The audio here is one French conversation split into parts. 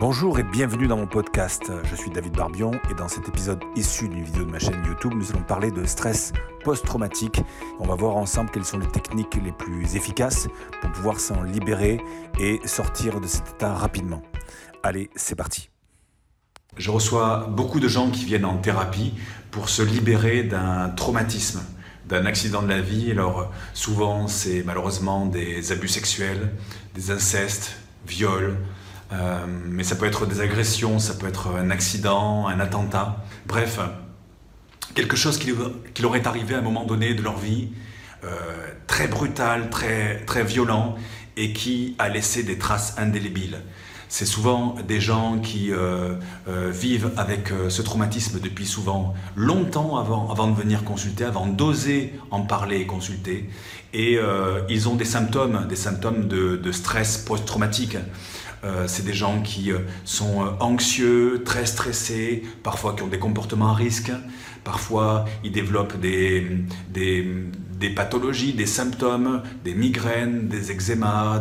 Bonjour et bienvenue dans mon podcast. Je suis David Barbion et dans cet épisode issu d'une vidéo de ma chaîne YouTube, nous allons parler de stress post-traumatique. On va voir ensemble quelles sont les techniques les plus efficaces pour pouvoir s'en libérer et sortir de cet état rapidement. Allez, c'est parti. Je reçois beaucoup de gens qui viennent en thérapie pour se libérer d'un traumatisme, d'un accident de la vie. Alors souvent c'est malheureusement des abus sexuels, des incestes, viols, euh, mais ça peut être des agressions, ça peut être un accident, un attentat. Bref, quelque chose qui, leur est arrivé à un moment donné de leur vie, euh, très brutal, très, violent, et qui a laissé des traces indélébiles. C'est souvent des gens qui euh, vivent avec ce traumatisme depuis souvent longtemps avant, de venir consulter, avant d'oser en parler et consulter. Et ils ont des symptômes, des symptômes de stress post-traumatique. Euh, c'est des gens qui euh, sont euh, anxieux, très stressés, parfois qui ont des comportements à risque, parfois ils développent des, pathologies, des symptômes, des migraines, des eczémas,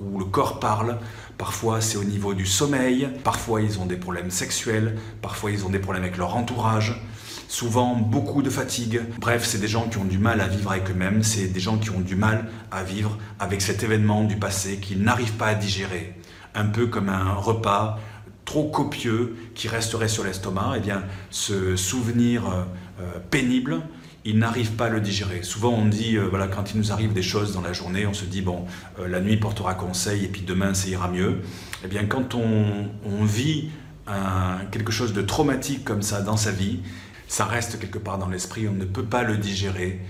où le corps parle. Parfois c'est au niveau du sommeil, parfois ils ont des problèmes sexuels, parfois ils ont des problèmes avec leur entourage. Souvent beaucoup de fatigue. Bref, c'est des gens qui ont du mal à vivre avec eux-mêmes, c'est des gens qui ont du mal à vivre avec cet événement du passé qu'ils n'arrivent pas à digérer un peu comme un repas trop copieux qui resterait sur l'estomac, eh bien ce souvenir euh, euh, pénible, il n'arrive pas à le digérer. Souvent on dit, euh, voilà, quand il nous arrive des choses dans la journée, on se dit, bon, la nuit portera conseil et puis demain ça ira mieux. Eh bien quand on, vit quelque chose de traumatique comme ça dans sa vie, ça reste quelque part dans l'esprit, on ne peut pas le digérer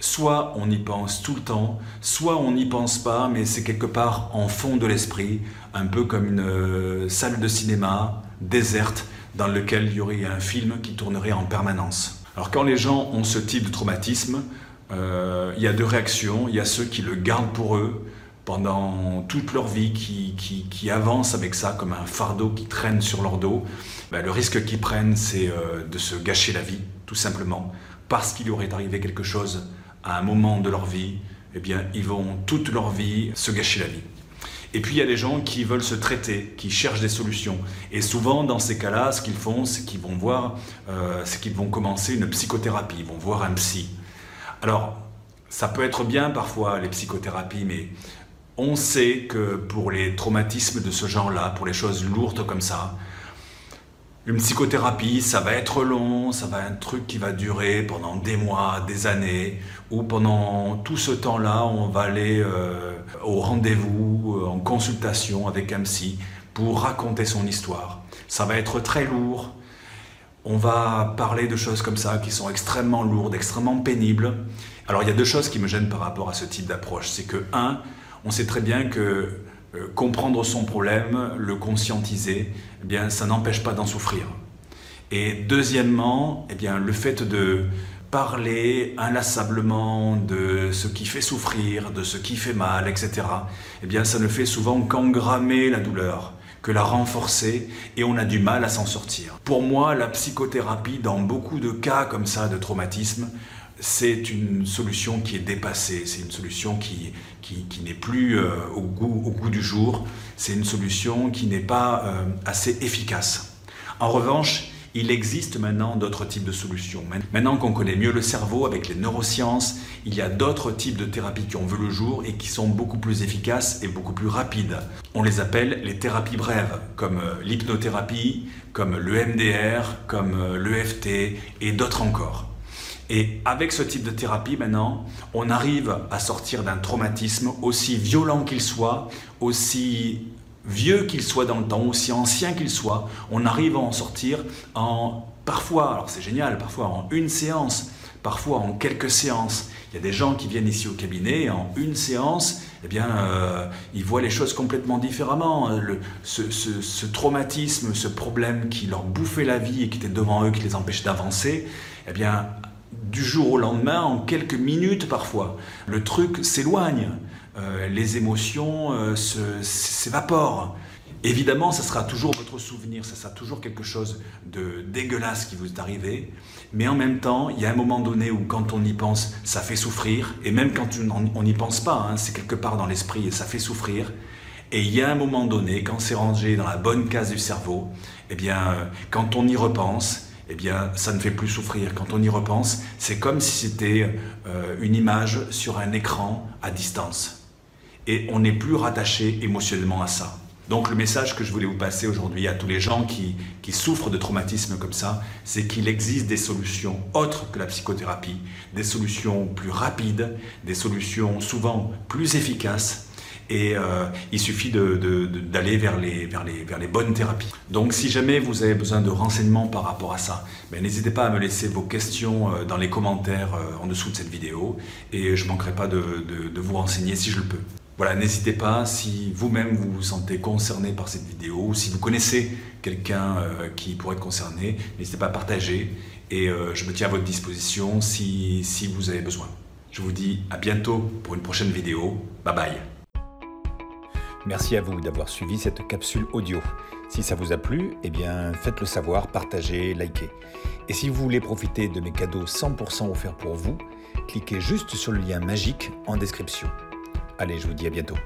soit on y pense tout le temps, soit on n'y pense pas, mais c'est quelque part en fond de l'esprit, un peu comme une euh, salle de cinéma déserte dans laquelle il y aurait un film qui tournerait en permanence. Alors quand les gens ont ce type de traumatisme, euh, il y a deux réactions. Il y a ceux qui le gardent pour eux pendant toute leur vie, qui, avancent avec ça comme un fardeau qui traîne sur leur dos. Ben, le risque qu'ils prennent, c'est euh, de se gâcher la vie, tout simplement, parce qu'il aurait arrivé quelque chose à un moment de leur vie, eh bien, ils vont toute leur vie se gâcher la vie. Et puis il y a des gens qui veulent se traiter, qui cherchent des solutions. Et souvent, dans ces cas-là, ce qu'ils font, c'est qu'ils vont voir, euh, c'est qu'ils vont commencer une psychothérapie, ils vont voir un psy. Alors, ça peut être bien parfois les psychothérapies, mais on sait que pour les traumatismes de ce genre-là, pour les choses lourdes comme ça, une psychothérapie, ça va être long, ça va être un truc qui va durer pendant des mois, des années, ou pendant tout ce temps-là, on va aller euh, au rendez-vous, euh, en consultation avec un psy pour raconter son histoire. Ça va être très lourd. On va parler de choses comme ça qui sont extrêmement lourdes, extrêmement pénibles. Alors il y a deux choses qui me gênent par rapport à ce type d'approche. C'est que, un, on sait très bien que euh, comprendre son problème, le conscientiser, eh bien, ça n'empêche pas d'en souffrir. Et deuxièmement, eh bien, le fait de parler inlassablement de ce qui fait souffrir, de ce qui fait mal, etc., eh bien, ça ne fait souvent qu'engrammer la douleur, que la renforcer, et on a du mal à s'en sortir. Pour moi, la psychothérapie, dans beaucoup de cas comme ça de traumatisme, c'est une solution qui est dépassée, c'est une solution qui, qui, n'est plus euh, au, goût, du jour, c'est une solution qui n'est pas euh, assez efficace. En revanche, il existe maintenant d'autres types de solutions. Maintenant qu'on connaît mieux le cerveau avec les neurosciences, il y a d'autres types de thérapies qui ont vu le jour et qui sont beaucoup plus efficaces et beaucoup plus rapides. On les appelle les thérapies brèves, comme euh, l'hypnothérapie, comme le MDR, comme l'EFT et d'autres encore. Et avec ce type de thérapie, maintenant, on arrive à sortir d'un traumatisme aussi violent qu'il soit, aussi vieux qu'il soit dans le temps, aussi ancien qu'il soit, on arrive à en sortir en parfois, alors c'est génial, parfois en une séance, parfois en quelques séances. Il y a des gens qui viennent ici au cabinet et en une séance, eh bien, euh, ils voient les choses complètement différemment. Ce, ce, traumatisme, ce problème qui leur bouffait la vie et qui était devant eux, qui les empêchait d'avancer, eh bien, du jour au lendemain, en quelques minutes parfois. Le truc s'éloigne, euh, les émotions euh, s'évaporent. Évidemment, ça sera toujours votre souvenir, ça sera toujours quelque chose de dégueulasse qui vous est arrivé, mais en même temps, il y a un moment donné où quand on y pense, ça fait souffrir, et même quand on n'y pense pas, hein, c'est quelque part dans l'esprit et ça fait souffrir, Et il y a un moment donné, quand c'est rangé dans la bonne case du cerveau, eh bien, euh, quand on y repense, eh bien, ça ne fait plus souffrir. Quand on y repense, c'est comme si c'était euh, une image sur un écran à distance. Et on n'est plus rattaché émotionnellement à ça. Donc le message que je voulais vous passer aujourd'hui à tous les gens qui, qui souffrent de traumatisme comme ça, c'est qu'il existe des solutions autres que la psychothérapie, des solutions plus rapides, des solutions souvent plus efficaces et euh, il suffit d'aller vers, les, bonnes thérapies. Donc si jamais vous avez besoin de renseignements par rapport à ça, ben, n'hésitez pas à me laisser vos questions euh, dans les commentaires euh, en dessous de cette vidéo et je ne manquerai pas de, vous renseigner si je le peux. Voilà, n'hésitez pas si vous-même vous sentez concerné par cette vidéo ou si vous connaissez quelqu'un qui pourrait être concerné, n'hésitez pas à partager et je me tiens à votre disposition si, si vous avez besoin. Je vous dis à bientôt pour une prochaine vidéo. Bye bye Merci à vous d'avoir suivi cette capsule audio. Si ça vous a plu, eh bien faites-le savoir, partagez, likez. Et si vous voulez profiter de mes cadeaux 100% offerts pour vous, cliquez juste sur le lien magique en description. Allez, je vous dis à bientôt.